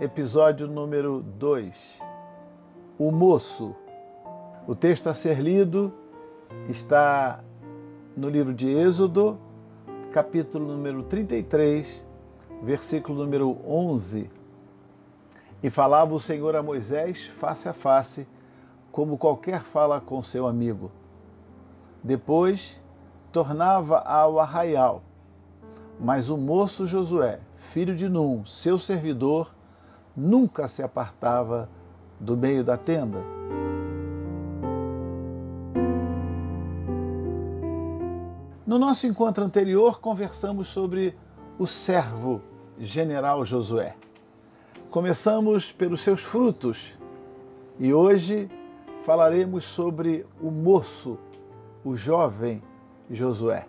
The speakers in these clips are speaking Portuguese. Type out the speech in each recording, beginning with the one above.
Episódio número 2. O moço. O texto a ser lido está no livro de Êxodo, capítulo número 33, versículo número 11. E falava o Senhor a Moisés face a face, como qualquer fala com seu amigo. Depois tornava ao arraial. Mas o moço Josué, filho de Num, seu servidor, nunca se apartava do meio da tenda. No nosso encontro anterior, conversamos sobre o servo general Josué. Começamos pelos seus frutos e hoje falaremos sobre o moço, o jovem Josué.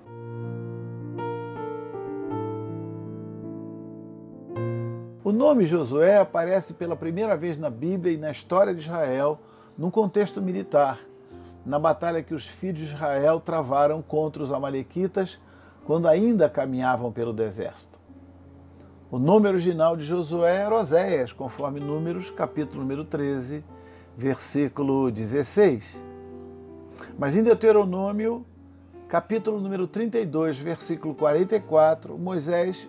Nome Josué aparece pela primeira vez na Bíblia e na história de Israel, num contexto militar, na batalha que os filhos de Israel travaram contra os Amalequitas quando ainda caminhavam pelo deserto. O nome original de Josué era Oséias, conforme Números, capítulo número 13, versículo 16. Mas em Deuteronômio, capítulo número 32, versículo 44, Moisés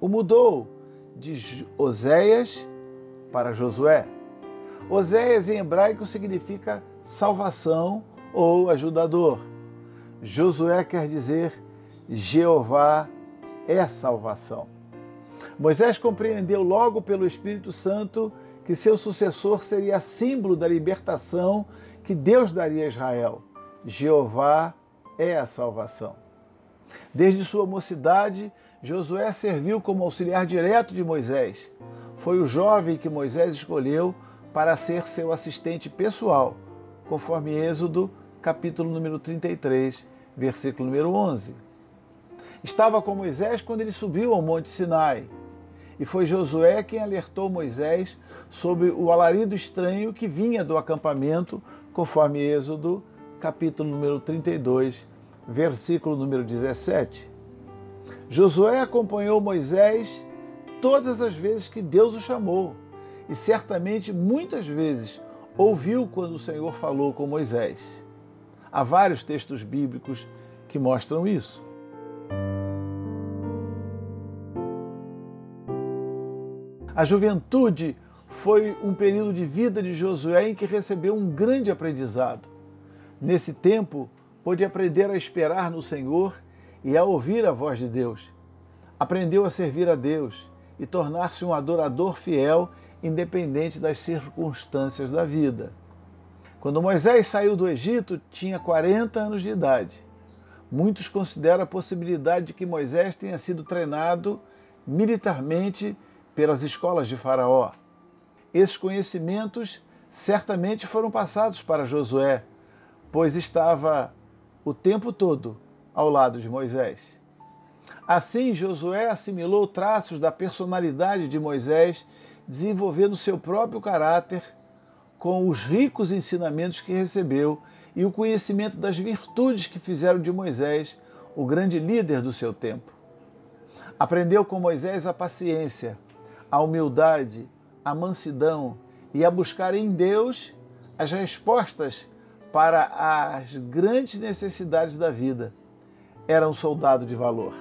o mudou de Oséias para Josué. Oséias em hebraico significa salvação ou ajudador. Josué quer dizer Jeová é salvação. Moisés compreendeu logo pelo Espírito Santo que seu sucessor seria símbolo da libertação que Deus daria a Israel. Jeová é a salvação. Desde sua mocidade, Josué serviu como auxiliar direto de Moisés. Foi o jovem que Moisés escolheu para ser seu assistente pessoal, conforme Êxodo, capítulo número 33, versículo número 11. Estava com Moisés quando ele subiu ao Monte Sinai. E foi Josué quem alertou Moisés sobre o alarido estranho que vinha do acampamento, conforme Êxodo, capítulo número 32, versículo número 17. Josué acompanhou Moisés todas as vezes que Deus o chamou e certamente muitas vezes ouviu quando o Senhor falou com Moisés. Há vários textos bíblicos que mostram isso. A juventude foi um período de vida de Josué em que recebeu um grande aprendizado. Nesse tempo, pôde aprender a esperar no Senhor e a ouvir a voz de Deus. Aprendeu a servir a Deus e tornar-se um adorador fiel, independente das circunstâncias da vida. Quando Moisés saiu do Egito, tinha 40 anos de idade. Muitos consideram a possibilidade de que Moisés tenha sido treinado militarmente pelas escolas de Faraó. Esses conhecimentos certamente foram passados para Josué, pois estava o tempo todo ao lado de Moisés. Assim, Josué assimilou traços da personalidade de Moisés, desenvolvendo seu próprio caráter com os ricos ensinamentos que recebeu e o conhecimento das virtudes que fizeram de Moisés o grande líder do seu tempo. Aprendeu com Moisés a paciência, a humildade, a mansidão e a buscar em Deus as respostas para as grandes necessidades da vida era um soldado de valor.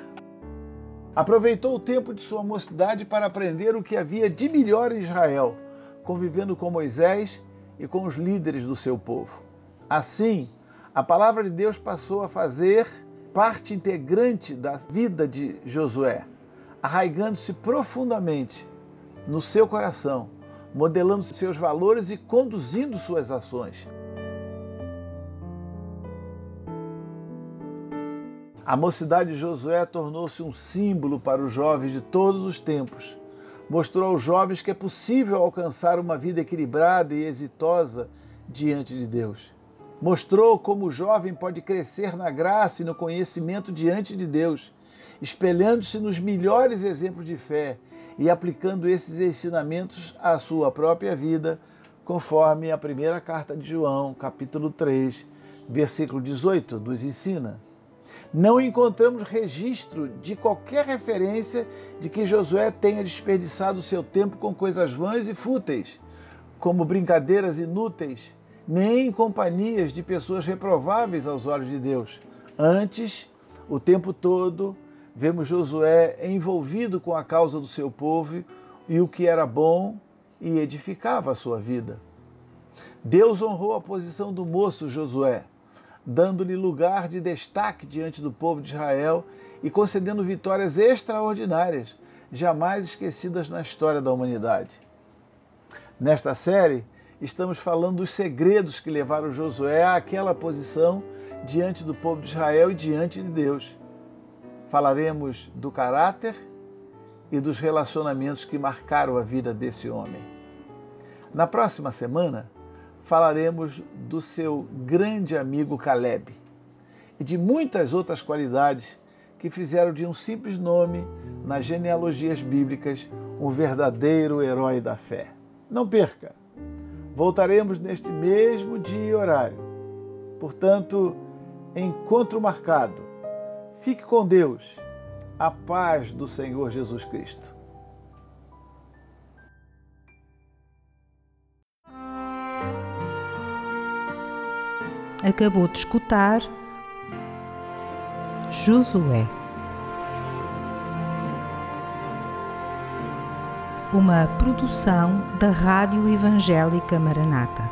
Aproveitou o tempo de sua mocidade para aprender o que havia de melhor em Israel, convivendo com Moisés e com os líderes do seu povo. Assim, a palavra de Deus passou a fazer parte integrante da vida de Josué, arraigando-se profundamente no seu coração, modelando seus valores e conduzindo suas ações. A mocidade de Josué tornou-se um símbolo para os jovens de todos os tempos. Mostrou aos jovens que é possível alcançar uma vida equilibrada e exitosa diante de Deus. Mostrou como o jovem pode crescer na graça e no conhecimento diante de Deus, espelhando-se nos melhores exemplos de fé e aplicando esses ensinamentos à sua própria vida, conforme a primeira carta de João, capítulo 3, versículo 18, nos ensina. Não encontramos registro de qualquer referência de que Josué tenha desperdiçado seu tempo com coisas vãs e fúteis, como brincadeiras inúteis, nem em companhias de pessoas reprováveis aos olhos de Deus. Antes, o tempo todo, vemos Josué envolvido com a causa do seu povo e o que era bom e edificava a sua vida. Deus honrou a posição do moço Josué dando-lhe lugar de destaque diante do povo de Israel e concedendo vitórias extraordinárias, jamais esquecidas na história da humanidade. Nesta série, estamos falando dos segredos que levaram Josué àquela posição diante do povo de Israel e diante de Deus. Falaremos do caráter e dos relacionamentos que marcaram a vida desse homem. Na próxima semana, falaremos do seu grande amigo Caleb e de muitas outras qualidades que fizeram de um simples nome nas genealogias bíblicas um verdadeiro herói da fé. Não perca! Voltaremos neste mesmo dia e horário. Portanto, encontro marcado. Fique com Deus. A paz do Senhor Jesus Cristo. Acabou de escutar Josué. Uma produção da Rádio Evangélica Maranata.